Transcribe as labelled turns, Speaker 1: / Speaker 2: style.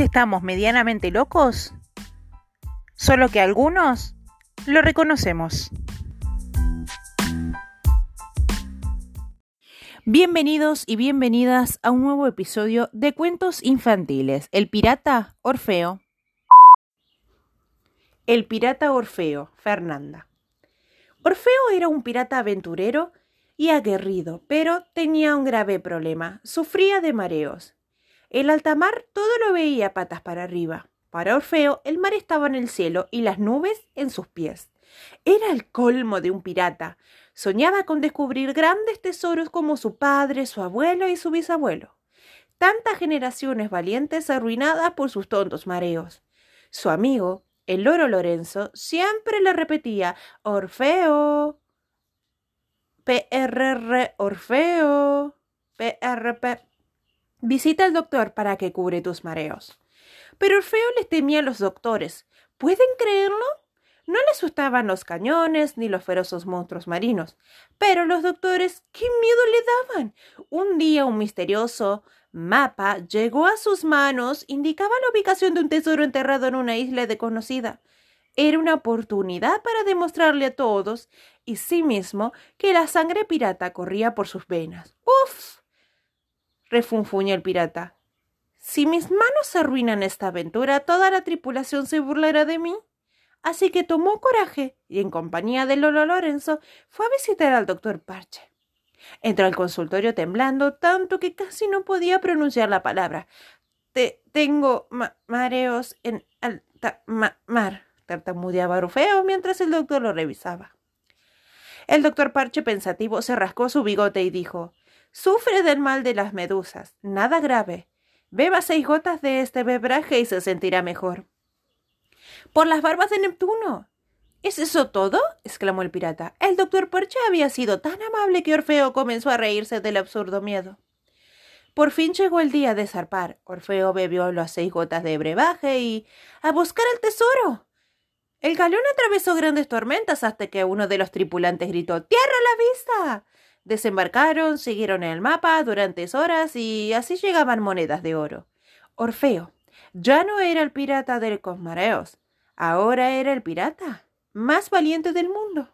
Speaker 1: Estamos medianamente locos, solo que algunos lo reconocemos. Bienvenidos y bienvenidas a un nuevo episodio de Cuentos Infantiles. El pirata Orfeo. El pirata Orfeo, Fernanda. Orfeo era un pirata aventurero y aguerrido, pero tenía un grave problema. Sufría de mareos. El altamar todo lo veía patas para arriba. Para Orfeo, el mar estaba en el cielo y las nubes en sus pies. Era el colmo de un pirata. Soñaba con descubrir grandes tesoros como su padre, su abuelo y su bisabuelo. Tantas generaciones valientes arruinadas por sus tontos mareos. Su amigo, el loro Lorenzo, siempre le repetía Orfeo. PRR Orfeo. PRP. Visita al doctor para que cubre tus mareos. Pero Orfeo les temía a los doctores. ¿Pueden creerlo? No le asustaban los cañones ni los feroces monstruos marinos. Pero los doctores, qué miedo le daban. Un día un misterioso mapa llegó a sus manos, indicaba la ubicación de un tesoro enterrado en una isla desconocida. Era una oportunidad para demostrarle a todos y sí mismo que la sangre pirata corría por sus venas. ¡Uf! Refunfuñó el pirata. Si mis manos arruinan esta aventura, toda la tripulación se burlará de mí. Así que tomó coraje y en compañía de Lolo Lorenzo fue a visitar al doctor Parche. Entró al consultorio temblando tanto que casi no podía pronunciar la palabra. Te tengo mareos en alta mar, tartamudeaba Orfeo mientras el doctor lo revisaba. El doctor Parche pensativo se rascó su bigote y dijo Sufre del mal de las medusas. Nada grave. Beba seis gotas de este bebraje y se sentirá mejor. Por las barbas de Neptuno. ¿Es eso todo? exclamó el pirata. El doctor Perche había sido tan amable que Orfeo comenzó a reírse del absurdo miedo. Por fin llegó el día de zarpar. Orfeo bebió las seis gotas de brebaje y. a buscar el tesoro. El galeón atravesó grandes tormentas hasta que uno de los tripulantes gritó ¡Tierra a la vista! Desembarcaron, siguieron el mapa durante horas y así llegaban monedas de oro. Orfeo ya no era el pirata de los mareos, ahora era el pirata más valiente del mundo.